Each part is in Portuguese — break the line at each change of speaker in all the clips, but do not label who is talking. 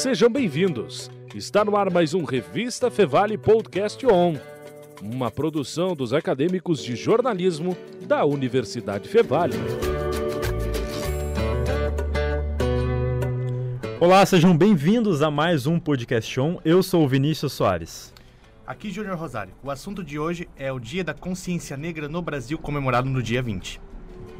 Sejam bem-vindos. Está no ar mais um Revista Fevale Podcast On, uma produção dos acadêmicos de jornalismo da Universidade Fevale.
Olá, sejam bem-vindos a mais um Podcast On. Eu sou o Vinícius Soares.
Aqui Júnior Rosário. O assunto de hoje é o Dia da Consciência Negra no Brasil, comemorado no dia 20.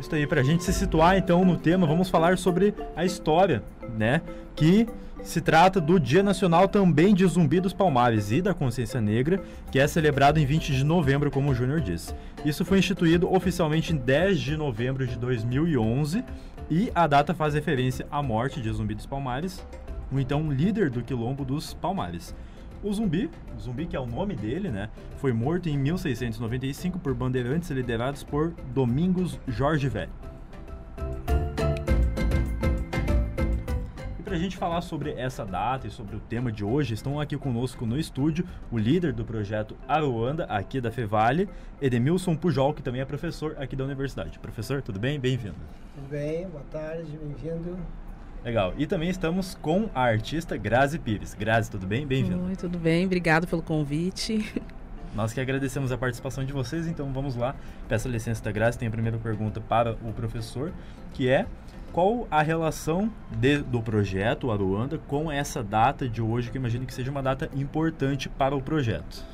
Isso aí, para a gente se situar então no tema, vamos falar sobre a história, né? Que se trata do Dia Nacional também de Zumbi dos Palmares e da Consciência Negra, que é celebrado em 20 de novembro, como o Júnior disse. Isso foi instituído oficialmente em 10 de novembro de 2011 e a data faz referência à morte de Zumbi dos Palmares, o então líder do Quilombo dos Palmares. O Zumbi, o Zumbi que é o nome dele, né, foi morto em 1695 por bandeirantes liderados por Domingos Jorge Velho. Para a gente falar sobre essa data e sobre o tema de hoje, estão aqui conosco no estúdio o líder do projeto Aruanda, aqui da Fevale, Edemilson Pujol, que também é professor aqui da universidade. Professor, tudo bem? Bem-vindo.
Tudo bem, boa tarde, bem-vindo.
Legal. E também estamos com a artista Grazi Pires. Grazi, tudo bem? Bem-vindo.
Oi, tudo bem? Obrigado pelo convite.
Nós que agradecemos a participação de vocês, então vamos lá. Peço a licença da Grazi, tem a primeira pergunta para o professor, que é qual a relação de, do projeto Aruanda com essa data de hoje, que eu imagino que seja uma data importante para o projeto?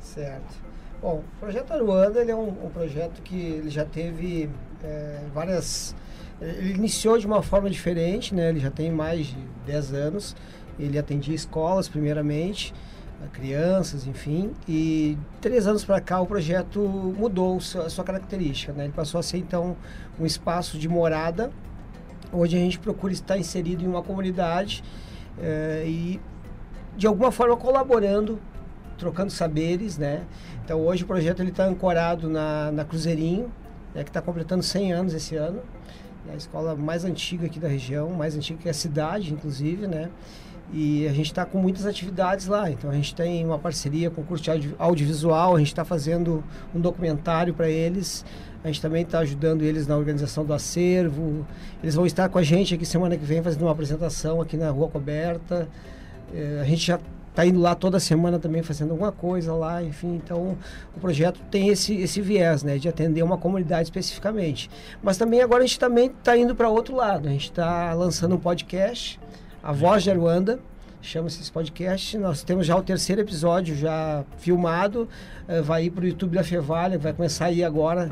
Certo. Bom, o projeto Aruanda ele é um, um projeto que ele já teve é, várias ele iniciou de uma forma diferente, né? Ele já tem mais de 10 anos. Ele atendia escolas primeiramente, crianças, enfim. E três anos para cá o projeto mudou a sua característica, né? Ele passou a ser então um espaço de morada, onde a gente procura estar inserido em uma comunidade eh, e de alguma forma colaborando, trocando saberes, né? Então hoje o projeto ele está ancorado na, na Cruzeirinho, né? que está completando 100 anos esse ano. É a escola mais antiga aqui da região, mais antiga que a cidade, inclusive, né? E a gente está com muitas atividades lá. Então a gente tem uma parceria com o curso de audiovisual, a gente está fazendo um documentário para eles. A gente também está ajudando eles na organização do acervo. Eles vão estar com a gente aqui semana que vem fazendo uma apresentação aqui na Rua Coberta. É, a gente já está indo lá toda semana também fazendo alguma coisa lá, enfim. Então, o projeto tem esse, esse viés, né, de atender uma comunidade especificamente. Mas também agora a gente também está indo para outro lado. A gente está lançando um podcast, A Voz de Aruanda, chama-se esse podcast. Nós temos já o terceiro episódio já filmado, uh, vai ir para o YouTube da Fevalha, vai começar aí agora,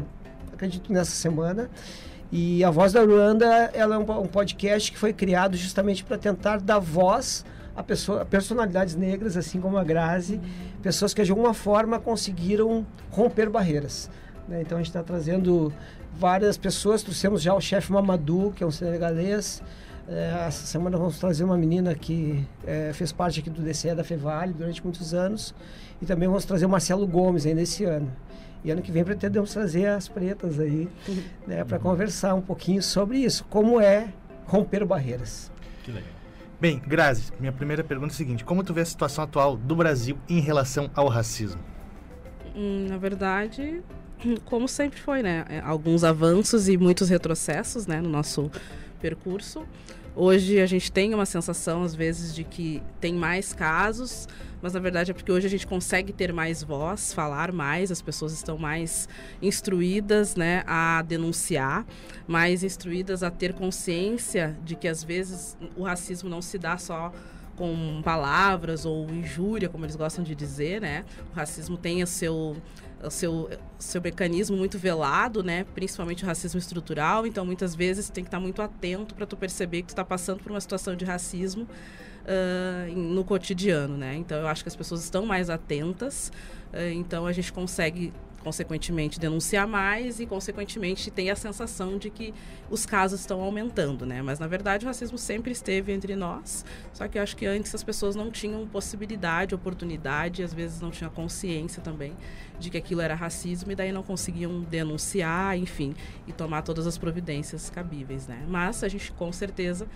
acredito nessa semana. E a Voz da Aruanda, ela é um, um podcast que foi criado justamente para tentar dar voz a pessoa, personalidades negras, assim como a Grazi, pessoas que de alguma forma conseguiram romper barreiras. Né? Então a gente está trazendo várias pessoas, trouxemos já o chefe Mamadou, que é um senegalês. É, essa semana vamos trazer uma menina que é, fez parte aqui do DCE da Fevale durante muitos anos. E também vamos trazer o Marcelo Gomes ainda esse ano. E ano que vem pretendemos trazer as pretas aí, né, para conversar um pouquinho sobre isso, como é romper barreiras.
Que legal. Bem, Grazi, minha primeira pergunta é a seguinte: como tu vê a situação atual do Brasil em relação ao racismo?
Hum, na verdade, como sempre foi, né? É, alguns avanços e muitos retrocessos, né, no nosso percurso. Hoje a gente tem uma sensação, às vezes, de que tem mais casos, mas na verdade é porque hoje a gente consegue ter mais voz, falar mais, as pessoas estão mais instruídas né, a denunciar, mais instruídas a ter consciência de que às vezes o racismo não se dá só com palavras ou injúria, como eles gostam de dizer, né? O racismo tem o seu o seu, seu mecanismo muito velado, né? Principalmente o racismo estrutural. Então, muitas vezes, tem que estar muito atento para tu perceber que tu está passando por uma situação de racismo uh, no cotidiano, né? Então, eu acho que as pessoas estão mais atentas. Uh, então, a gente consegue consequentemente denunciar mais e consequentemente tem a sensação de que os casos estão aumentando, né? Mas na verdade o racismo sempre esteve entre nós, só que eu acho que antes as pessoas não tinham possibilidade, oportunidade, às vezes não tinham consciência também de que aquilo era racismo e daí não conseguiam denunciar, enfim, e tomar todas as providências cabíveis, né? Mas a gente com certeza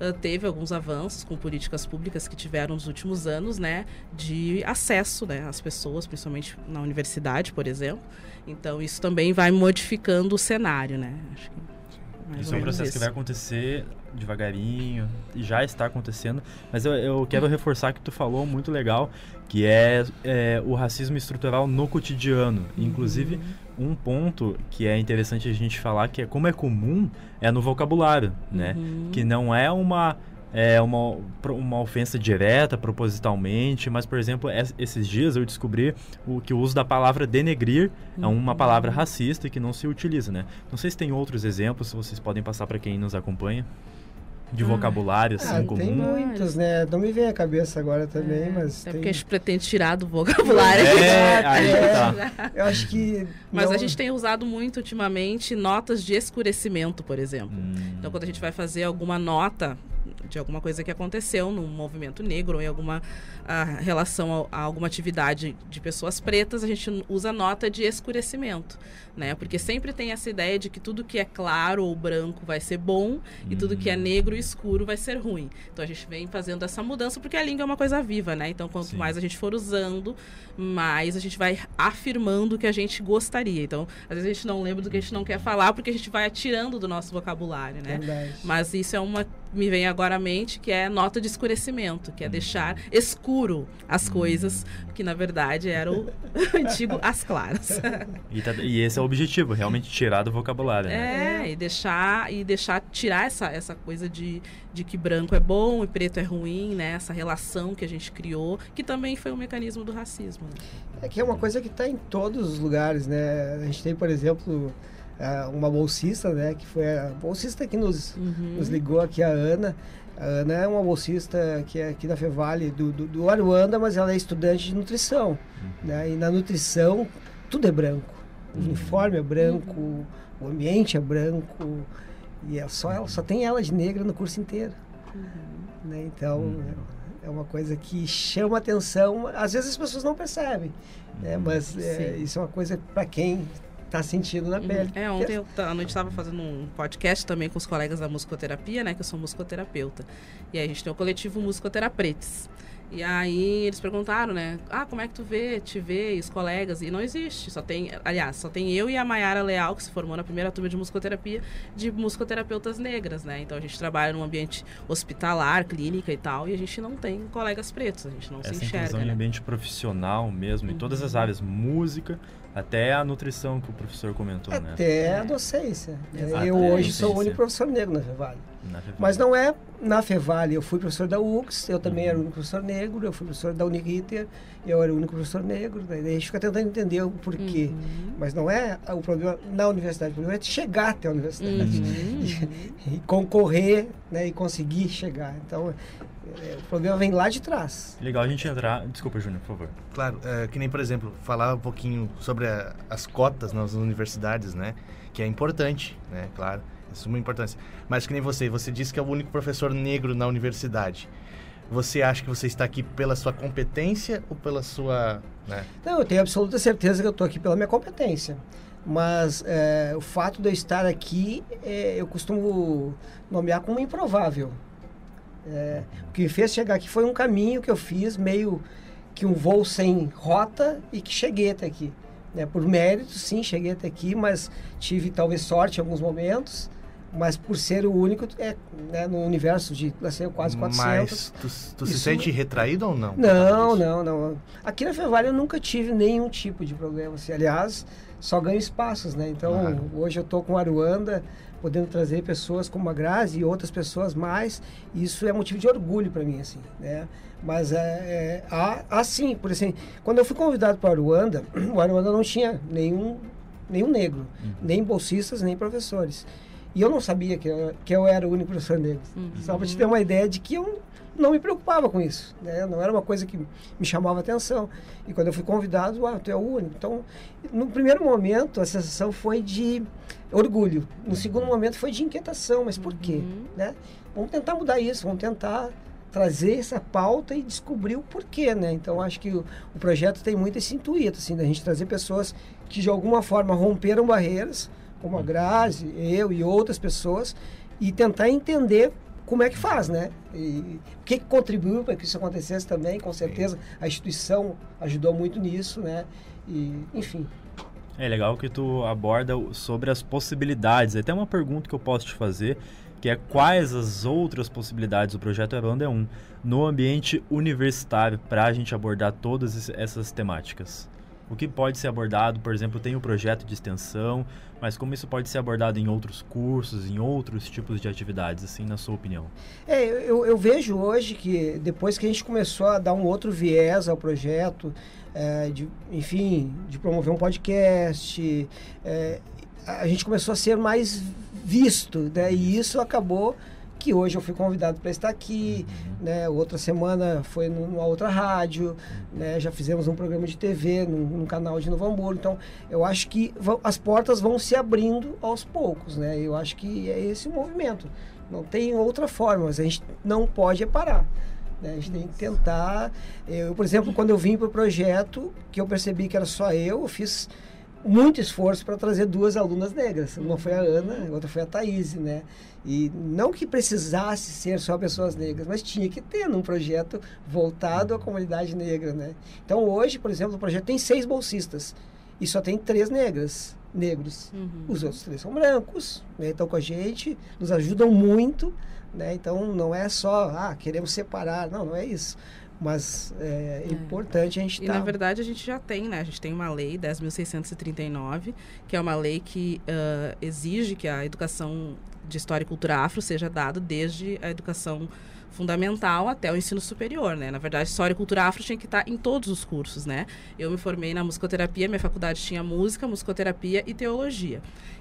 uh, teve alguns avanços com políticas públicas que tiveram nos últimos anos, né, de acesso, né, às pessoas, principalmente na universidade, por exemplo. Então isso também vai modificando o cenário, né?
Acho que isso é um processo isso. que vai acontecer devagarinho, e já está acontecendo. Mas eu, eu quero reforçar que tu falou muito legal, que é, é o racismo estrutural no cotidiano. Inclusive, um ponto que é interessante a gente falar, que é como é comum, é no vocabulário, né? Que não é uma é uma, uma ofensa direta, propositalmente, mas, por exemplo, esses dias eu descobri o, que o uso da palavra denegrir é uma palavra racista e que não se utiliza, né? Não sei se tem outros exemplos, vocês podem passar para quem nos acompanha de ah. vocabulário assim
ah,
comum?
Tem muitos, né? Não me vem a cabeça agora também,
é,
mas.
É
tem...
porque a gente pretende tirar do vocabulário.
É, aí tá.
Eu acho que.
Mas não... a gente tem usado muito ultimamente notas de escurecimento, por exemplo. Hum. Então, quando a gente vai fazer alguma nota de alguma coisa que aconteceu no movimento negro ou em alguma a, relação a, a, alguma atividade de pessoas pretas, a gente usa nota de escurecimento, né? Porque sempre tem essa ideia de que tudo que é claro ou branco vai ser bom e tudo que é uhum. negro e escuro vai ser ruim. Então a gente vem fazendo essa mudança porque a língua é uma coisa viva, né? Então quanto Sim. mais a gente for usando, mais a gente vai afirmando o que a gente gostaria. Então, às vezes a gente não lembra do que a gente não quer falar porque a gente vai atirando do nosso vocabulário, né?
Verdade.
Mas isso é uma me vem agora à mente que é nota de escurecimento, que é deixar escuro as coisas, que na verdade era o antigo as claras.
E, tá, e, esse é o objetivo, realmente tirar do vocabulário.
Né? É, e deixar e deixar tirar essa, essa coisa de, de que branco é bom e preto é ruim, né? Essa relação que a gente criou, que também foi um mecanismo do racismo. Né?
É que é uma coisa que está em todos os lugares, né? A gente tem, por exemplo, uma bolsista, né? Que foi a bolsista que nos, uhum. nos ligou aqui, a Ana. A Ana é uma bolsista que é aqui da Fevale, do, do, do Aruanda, mas ela é estudante de nutrição. Uhum. Né? E na nutrição, tudo é branco. O uhum. uniforme é branco, uhum. o ambiente é branco. E é só, ela, só tem ela de negra no curso inteiro. Uhum. Né? Então, uhum. é uma coisa que chama atenção. Às vezes as pessoas não percebem, né? mas é, isso é uma coisa para quem tá sentindo na pele.
É, ontem eu, a noite estava fazendo um podcast também com os colegas da musicoterapia, né? Que eu sou musicoterapeuta. E aí a gente tem o coletivo Musicoterapretes. E aí eles perguntaram, né? Ah, como é que tu vê, te vê, e os colegas? E não existe. Só tem, aliás, só tem eu e a Mayara Leal, que se formou na primeira turma de musicoterapia, de musicoterapeutas negras, né? Então a gente trabalha num ambiente hospitalar, clínica e tal, e a gente não tem colegas pretos, a gente não
Essa
se enxerga.
Essa
né?
em ambiente profissional mesmo, uhum. em todas as áreas, música, até a nutrição que o professor comentou,
Até
né?
Até a docência. Exato. Eu hoje sou o único professor negro na Fevale. Mas não é na Fevale. Eu fui professor da UX, eu também uhum. era o único professor negro, eu fui professor da Uniriter, eu era o único professor negro. Daí a gente fica tentando entender o porquê. Uhum. Mas não é o problema na universidade, o problema é chegar até a universidade. Uhum. E, e, concorrer né, e conseguir chegar. Então, é, o problema vem lá de trás.
Legal a gente entrar. Desculpa, Júnior, por favor.
Claro, é, que nem, por exemplo, falar um pouquinho sobre a, as cotas nas universidades, né? Que é importante, né? Claro, é suma importância. Mas que nem você, você disse que é o único professor negro na universidade. Você acha que você está aqui pela sua competência ou pela sua. Né?
Não, eu tenho absoluta certeza que eu estou aqui pela minha competência. Mas é, o fato de eu estar aqui, é, eu costumo nomear como improvável. É, o que me fez chegar aqui foi um caminho que eu fiz, meio que um voo sem rota e que cheguei até aqui. Né? Por mérito, sim, cheguei até aqui, mas tive talvez sorte em alguns momentos. Mas por ser o único, é, né, no universo de sei, quase 400.
Mas tu, tu se sente retraído ou não?
Não, não, não. Aqui na Fevale eu nunca tive nenhum tipo de problema. Assim. Aliás, só ganho espaços, né? Então, claro. hoje eu estou com Aruanda, podendo trazer pessoas como a Grazi e outras pessoas mais. Isso é motivo de orgulho para mim, assim, né? Mas é, é há, há sim, por assim, quando eu fui convidado para Aruanda, o Aruanda não tinha nenhum, nenhum negro, uhum. nem bolsistas, nem professores. E eu não sabia que eu, que eu era o único professor negro. Uhum. Só para te ter uma ideia de que eu não me preocupava com isso, né? Não era uma coisa que me chamava atenção. E quando eu fui convidado, ah, tu é o único. Então, no primeiro momento, a sensação foi de orgulho. No segundo momento foi de inquietação, mas por quê? Uhum. Né? Vamos tentar mudar isso, vamos tentar trazer essa pauta e descobrir o porquê, né? Então acho que o, o projeto tem muito esse intuito, assim, da gente trazer pessoas que de alguma forma romperam barreiras, como a Grazi, eu e outras pessoas, e tentar entender como é que faz, né? E o que, que contribuiu para que isso acontecesse também, com certeza a instituição ajudou muito nisso, né? E, enfim,
é legal que tu aborda sobre as possibilidades. Até uma pergunta que eu posso te fazer, que é quais as outras possibilidades do projeto Evanda é um no ambiente universitário para a gente abordar todas essas temáticas. O que pode ser abordado, por exemplo, tem o projeto de extensão, mas como isso pode ser abordado em outros cursos, em outros tipos de atividades, assim, na sua opinião?
É, eu, eu vejo hoje que depois que a gente começou a dar um outro viés ao projeto, é, de, enfim, de promover um podcast, é, a gente começou a ser mais visto, né? E isso acabou que hoje eu fui convidado para estar aqui, uhum. né? Outra semana foi numa outra rádio, né? Já fizemos um programa de TV num, num canal de Novo Hamburgo. Então, eu acho que as portas vão se abrindo aos poucos, né? Eu acho que é esse o movimento. Não tem outra forma, mas a gente não pode parar. Né? A gente tem que tentar. Eu, por exemplo, quando eu vim para o projeto, que eu percebi que era só eu, eu fiz muito esforço para trazer duas alunas negras. Uma foi a Ana, a outra foi a Thaís, né? E não que precisasse ser só pessoas negras, mas tinha que ter num projeto voltado à comunidade negra, né? Então hoje, por exemplo, o projeto tem seis bolsistas e só tem três negras, negros. Uhum. Os outros três são brancos, né? Estão com a gente, nos ajudam muito, né? Então não é só, ah, queremos separar, não, não é isso mas é, é, importante a gente
E tá... na verdade a gente já tem, né? A gente tem uma lei 10.639, que é uma lei que uh, exige que a educação de história e cultura afro seja dada desde a educação fundamental até o ensino superior, né? Na verdade, história e cultura afro tinha que estar em todos os cursos, né? Eu me formei na musicoterapia, minha faculdade tinha música, musicoterapia e teologia.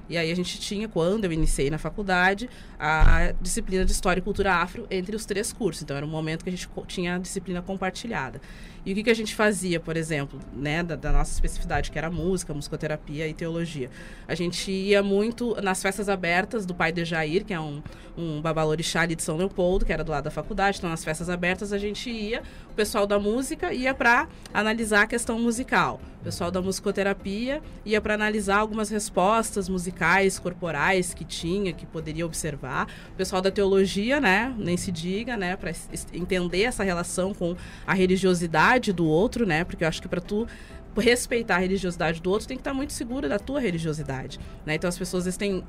E aí a gente tinha, quando eu iniciei na faculdade, a disciplina de História e Cultura Afro entre os três cursos. Então era um momento que a gente tinha a disciplina compartilhada. E o que, que a gente fazia, por exemplo, né, da, da, nossa especificidade, que era música, musicoterapia e teologia? A gente ia muito nas festas abertas do pai de Jair, que é um, um babalorixá ali de São Leopoldo, que era do lado da faculdade. Então, nas festas abertas, a gente ia, o pessoal da música ia para analisar a questão musical. O pessoal da musicoterapia ia para analisar algumas respostas musicais, corporais que tinha, que poderia observar. O pessoal da teologia, né, nem se diga, né, para entender essa relação com a religiosidade do outro, né, porque eu acho que para tu respeitar a religiosidade do outro, tem que estar muito segura da tua religiosidade, né? Então as pessoas têm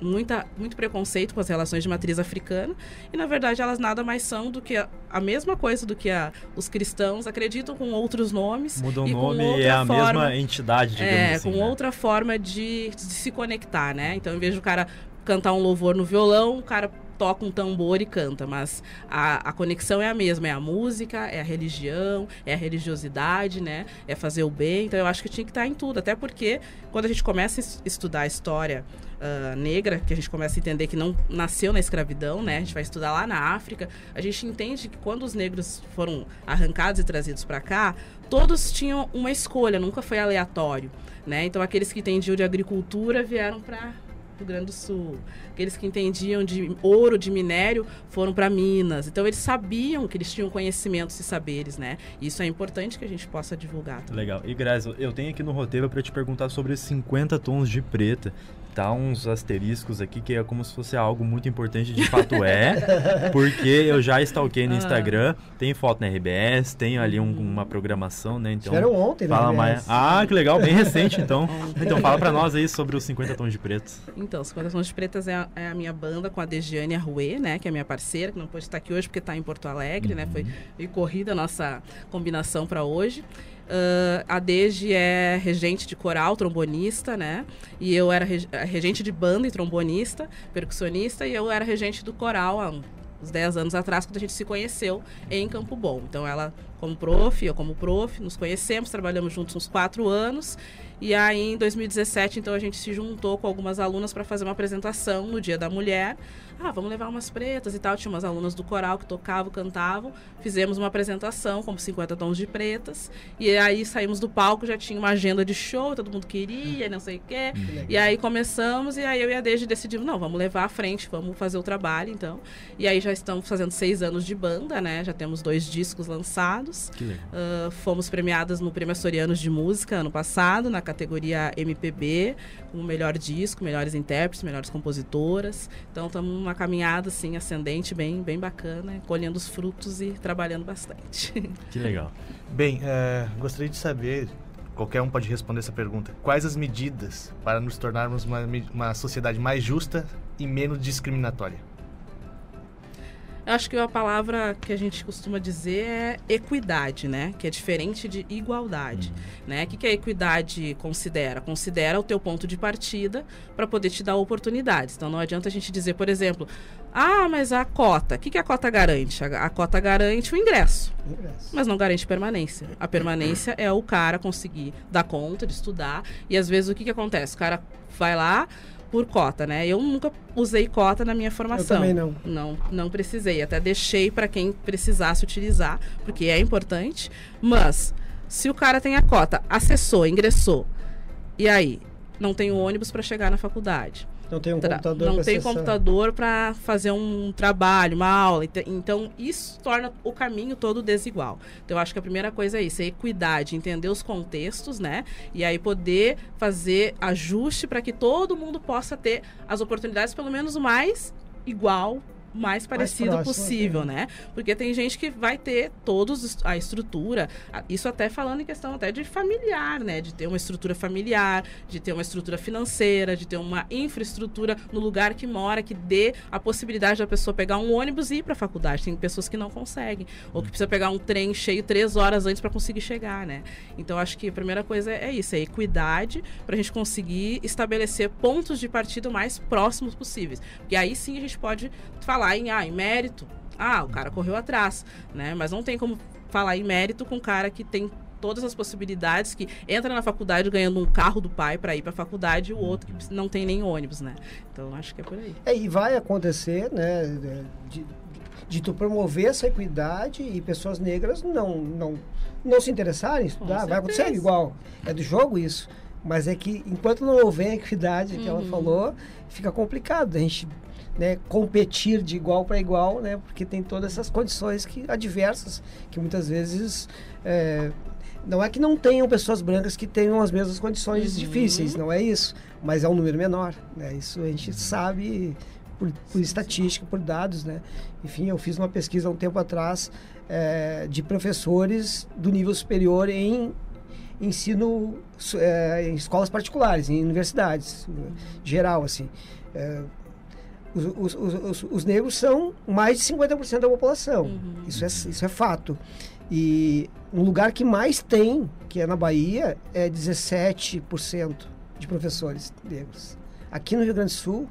muita, muito preconceito com as relações de matriz africana e na verdade elas nada mais são do que a, a mesma coisa do que a, os cristãos acreditam com outros nomes
muda o nome e é a forma, mesma entidade digamos
é,
assim,
com
né?
outra forma de, de, se conectar né então em vez do cara cantar um louvor no violão o cara toca um tambor e canta, mas a, a conexão é a mesma, é a música, é a religião, é a religiosidade, né? É fazer o bem. Então eu acho que tinha que estar em tudo, até porque quando a gente começa a estudar a história uh, negra, que a gente começa a entender que não nasceu na escravidão, né? A gente vai estudar lá na África, a gente entende que quando os negros foram arrancados e trazidos para cá, todos tinham uma escolha, nunca foi aleatório, né? Então aqueles que entendiam de agricultura vieram para Rio Grande do Sul. Aqueles que entendiam de ouro, de minério, foram para Minas. Então eles sabiam que eles tinham conhecimentos e saberes, né? Isso é importante que a gente possa divulgar.
Também. Legal. E Grazi, eu tenho aqui no roteiro para te perguntar sobre 50 tons de preta tá uns asteriscos aqui que é como se fosse algo muito importante, de fato é, porque eu já stalkei no ah. Instagram, tem foto na RBS, tem ali um, uma programação, né? Então,
Tiveram ontem,
fala mais. Ah, que legal, bem recente então. então fala para nós aí sobre os 50 tons de pretos.
Então, 50 tons de pretas é a, é a minha banda com a Dejiane Arruê, né, que é minha parceira, que não pôde estar aqui hoje porque está em Porto Alegre, uhum. né? Foi, foi corrida a nossa combinação para hoje. Uh, a Deji é regente de coral, trombonista, né? E eu era regente de banda e trombonista, percussionista, e eu era regente do coral há uns 10 anos atrás, quando a gente se conheceu em Campo Bom. Então ela como prof, eu como prof, nos conhecemos, trabalhamos juntos uns quatro anos. E aí, em 2017, então, a gente se juntou com algumas alunas para fazer uma apresentação no Dia da Mulher. Ah, vamos levar umas pretas e tal. Tinha umas alunas do coral que tocavam, cantavam. Fizemos uma apresentação, como 50 tons de pretas. E aí saímos do palco, já tinha uma agenda de show, todo mundo queria, não sei o quê. E aí começamos, e aí eu e a Deide decidimos, não, vamos levar à frente, vamos fazer o trabalho, então. E aí já estamos fazendo seis anos de banda, né? Já temos dois discos lançados. Uh, fomos premiadas no Prêmio Açorianos de Música ano passado, na categoria MPB, como melhor disco, melhores intérpretes, melhores compositoras. Então estamos numa caminhada assim ascendente, bem, bem bacana, colhendo os frutos e trabalhando bastante.
Que legal.
Bem, uh, gostaria de saber qualquer um pode responder essa pergunta. Quais as medidas para nos tornarmos uma, uma sociedade mais justa e menos discriminatória?
Eu acho que a palavra que a gente costuma dizer é equidade, né? Que é diferente de igualdade, né? O que, que a equidade considera? Considera o teu ponto de partida para poder te dar oportunidades. Então não adianta a gente dizer, por exemplo, ah, mas a cota, o que, que a cota garante? A, a cota garante o ingresso,
Ingresso.
mas não garante permanência. A permanência é o cara conseguir dar conta de estudar e às vezes o que, que acontece? O cara vai lá por cota, né? Eu nunca usei cota na minha formação.
também não.
Não, não precisei. Até deixei para quem precisasse utilizar, porque é importante. Mas se o cara tem a cota, acessou, ingressou, e aí não tem o ônibus para chegar na faculdade.
Não tem um computador
não tem
acessar.
computador para fazer um trabalho, uma aula. Então, isso torna o caminho todo desigual. Então, eu acho que a primeira coisa é isso, é equidade, entender os contextos, né? E aí poder fazer ajuste para que todo mundo possa ter as oportunidades, pelo menos mais igual, mais parecido
próximo,
possível,
é.
né? Porque tem gente que vai ter todos a estrutura, isso até falando em questão até de familiar, né? De ter uma estrutura familiar, de ter uma estrutura financeira, de ter uma infraestrutura no lugar que mora, que dê a possibilidade da pessoa pegar um ônibus e ir para a faculdade. Tem pessoas que não conseguem, ou que precisa pegar um trem cheio três horas antes para conseguir chegar, né? Então acho que a primeira coisa é isso, é equidade para a gente conseguir estabelecer pontos de partida mais próximos possíveis. Porque aí sim a gente pode falar em, ah, em mérito. Ah, o cara correu atrás, né? Mas não tem como falar em mérito com um cara que tem todas as possibilidades, que entra na faculdade ganhando um carro do pai para ir para a faculdade e o outro que não tem nem ônibus, né? Então acho que é por aí.
É, e vai acontecer, né, de, de tu promover essa equidade e pessoas negras não, não, não se interessarem em estudar. Vai acontecer igual. É do jogo isso. Mas é que enquanto não houver a equidade que ela
Uhum.
falou, fica complicado a gente né, competir de igual para igual, né, porque tem todas essas condições que adversas que muitas vezes é, não é que não tenham pessoas brancas que tenham as mesmas condições
Uhum.
difíceis, não é isso, mas é um número menor, né? Isso a gente sabe por, por estatística, por dados, né? Enfim, eu fiz uma pesquisa há um tempo atrás é, de professores do nível superior em ensino é, em escolas particulares, em universidades, né, geral, assim. É, os, os, os, os- os negros são mais de 50% da população.
Uhum.
Isso, é, isso é fato. E um lugar que mais tem, que é na Bahia, é 17% de professores negros. Aqui no Rio Grande do Sul,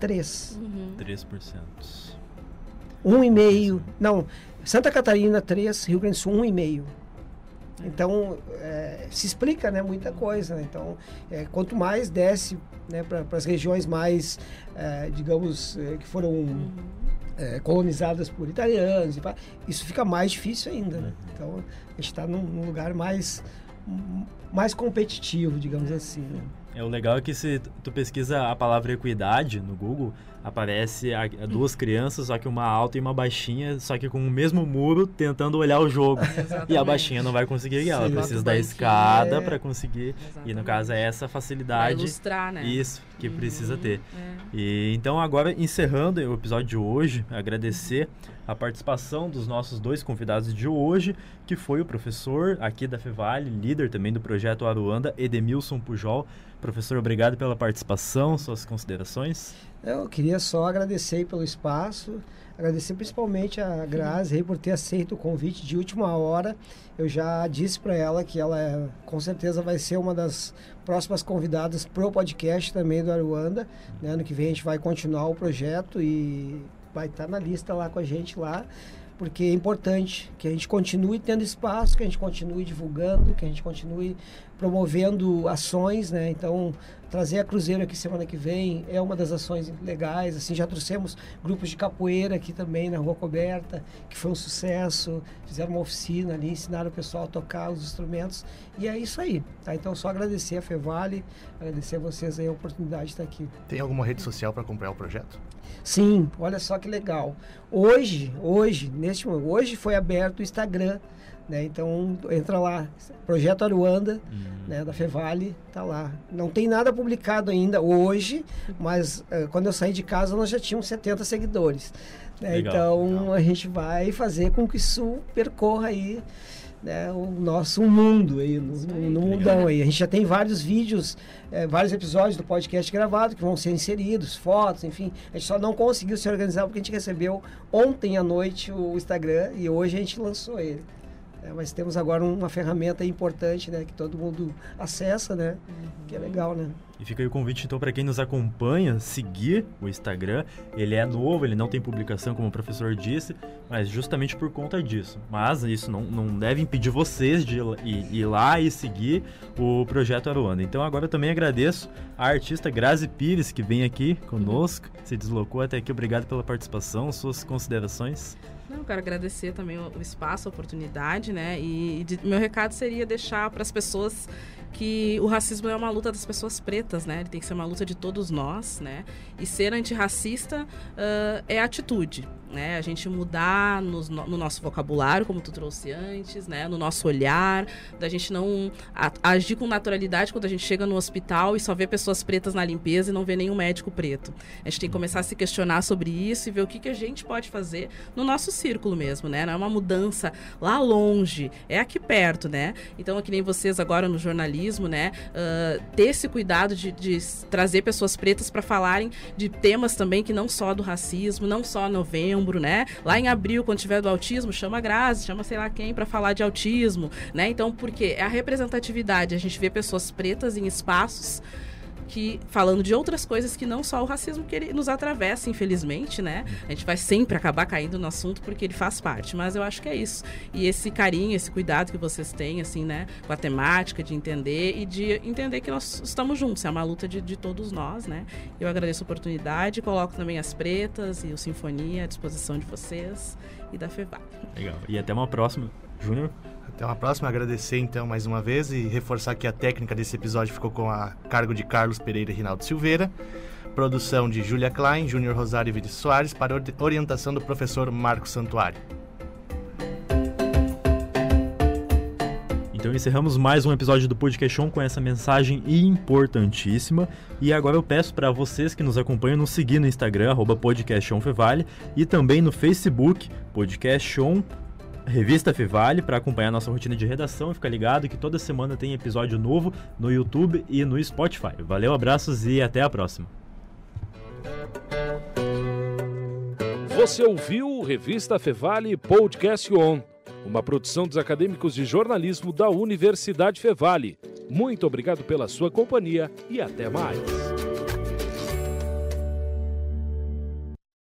3.
Uhum.
3%.
Um e meio. Não, Santa Catarina, 3, Rio Grande do Sul, um e meio. Então, é, se explica né, muita coisa. né? Então, é, quanto mais desce né, para as regiões mais, é, digamos, é, que foram é, colonizadas por italianos, isso fica mais difícil ainda. Né? Então, a gente está num, num lugar mais, mais competitivo, digamos assim. Né?
É, o legal é que se tu pesquisa a palavra equidade no Google, aparece a, duas crianças, só que uma alta e uma baixinha, só que com o mesmo muro tentando olhar o jogo. E a
Exatamente.
baixinha não vai conseguir, ela
Sim.
precisa
Bota o
da escada
é.
para conseguir. E no
Exatamente.
caso é essa
Pra
facilidade.
ilustrar, né?
Isso que precisa ter.
É.
E então agora encerrando o episódio de hoje, agradecer a participação dos nossos dois convidados de hoje, que foi o professor aqui da Fevale, líder também do projeto Aruanda, Edemilson Pujol. Professor, obrigado pela participação, suas considerações.
Eu queria só agradecer pelo espaço, agradecer principalmente a Grazi por ter aceito o convite de última hora. Eu já disse para ela que ela é, com certeza vai ser uma das próximas convidadas pro podcast também do Aruanda. Né? Ano que vem a gente vai continuar o projeto e vai estar na lista lá com a gente lá, porque é importante que a gente continue tendo espaço, que a gente continue divulgando, que a gente continue promovendo ações, né? Então, trazer a Cruzeiro aqui semana que vem é uma das ações legais. Assim, já trouxemos grupos de capoeira aqui também na Rua Coberta, que foi um sucesso. Fizeram uma oficina ali, ensinaram o pessoal a tocar os instrumentos. E é isso aí, tá? Então, só agradecer a Fevale, agradecer a vocês aí a oportunidade de estar aqui.
Tem alguma rede social para acompanhar o projeto?
Sim, olha só que legal. Hoje, hoje, neste momento, hoje foi aberto o Instagram, né? Então entra lá, Projeto Aruanda, né, da Fevale, tá lá. Não tem nada publicado ainda hoje, mas eh, quando eu saí de casa nós já tínhamos 70 seguidores. né?
Legal,
então
legal.
a gente vai fazer com que isso percorra aí né, o nosso mundo aí, no, no, no mundão aí. A gente já tem vários vídeos, é, vários episódios do podcast gravado que vão ser inseridos, fotos, enfim. A gente só não conseguiu se organizar porque a gente recebeu ontem à noite o Instagram e hoje a gente lançou ele. É, mas temos agora uma ferramenta importante, né, que todo mundo acessa, né, uhum. que é legal, né.
E fica aí o convite então para quem nos acompanha seguir o Instagram. Ele é novo, ele não tem publicação como o professor disse, mas justamente por conta disso. Mas isso não, não deve impedir vocês de ir, ir lá e seguir o projeto Aruanda. Então agora eu também agradeço a artista Grazi Pires que vem aqui conosco, se deslocou até aqui. Obrigado pela participação, suas considerações.
Não, quero agradecer também o, espaço, a oportunidade, né? E de, meu recado seria deixar para as pessoas que o racismo é uma luta das pessoas pretas, né? Ele tem que ser uma luta de todos nós, né? E ser antirracista uh, é atitude, né? A gente mudar no, no, nosso vocabulário, como tu trouxe antes, né? No nosso olhar, da gente não agir com naturalidade quando a gente chega no hospital e só vê pessoas pretas na limpeza e não vê nenhum médico preto. A gente tem que começar a se questionar sobre isso e ver o que, que a gente pode fazer no nosso círculo mesmo, né? Não é uma mudança lá longe, é aqui perto, né? Então, é que nem vocês agora no jornalismo, né? Uh, ter esse cuidado de, de trazer pessoas pretas para falarem de temas também que não só do racismo, não só novembro, né? Lá em abril, quando tiver do autismo, chama a Grazi, chama sei lá quem para falar de autismo, né? Então, porque é a representatividade, a gente vê pessoas pretas em espaços falando de outras coisas que não só o racismo que ele nos atravessa, infelizmente, né? A gente vai sempre acabar caindo no assunto porque ele faz parte, mas eu acho que é isso. E esse carinho, esse cuidado que vocês têm, assim, né, com a temática, de entender e de entender que nós estamos juntos, é uma luta de, de todos nós, né? Eu agradeço a oportunidade, coloco também as pretas e o Sinfonia à disposição de vocês e da FEVA.
Legal. E até uma próxima, Júnior.
Até uma próxima. Agradecer então mais uma vez e reforçar que a técnica desse episódio ficou com a cargo de Carlos Pereira e Rinaldo Silveira. Produção de Júlia Klein, Júnior Rosário e Vinícius Soares para orientação do professor Marcos Santuário.
Então encerramos mais um episódio do Podcast On com essa mensagem importantíssima. E agora eu peço para vocês que nos acompanham nos seguir no Instagram, podcastonfevale, e também no Facebook, Podcast On Revista Fevale para acompanhar nossa rotina de redação e ficar ligado que toda semana tem episódio novo no YouTube e no Spotify. Valeu, abraços e até a próxima.
Você ouviu Revista Fevale Podcast On, uma produção dos acadêmicos de jornalismo da Universidade Fevale. Muito obrigado pela sua companhia e até mais.